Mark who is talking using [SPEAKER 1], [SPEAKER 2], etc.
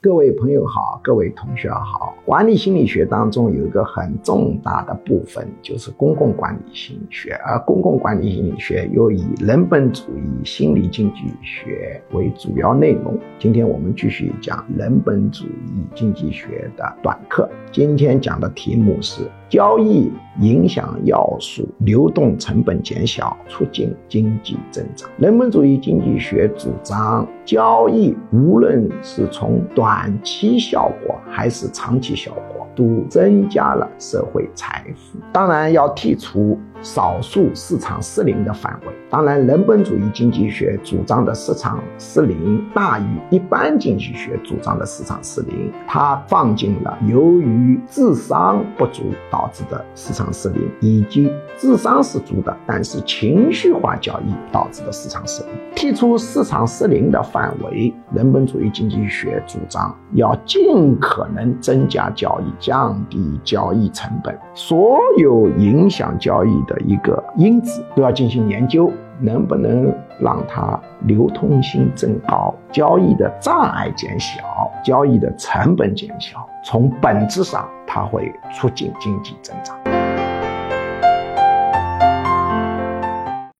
[SPEAKER 1] 各位朋友好，各位同学好。管理心理学当中有一个很重大的部分，就是公共管理心理学，而公共管理心理学又以人本主义心理经济学为主要内容。今天我们继续讲人本主义经济学的短课。今天讲的题目是交易影响要素，流动成本减小，促进经济增长。人本主义经济学主张，交易无论是从短短期效果还是长期效果，都增加了社会财富。当然要剔除。少数市场失灵的范围，当然，人本主义经济学主张的市场失灵大于一般经济学主张的市场失灵。它放进了由于智商不足导致的市场失灵，以及智商是足的，但是情绪化交易导致的市场失灵。剔除市场失灵的范围，人本主义经济学主张要尽可能增加交易，降低交易成本。所有影响交易。的一个因子都要进行研究，能不能让它流通性增高，交易的障碍减小，交易的成本减小，从本质上它会促进经济增长。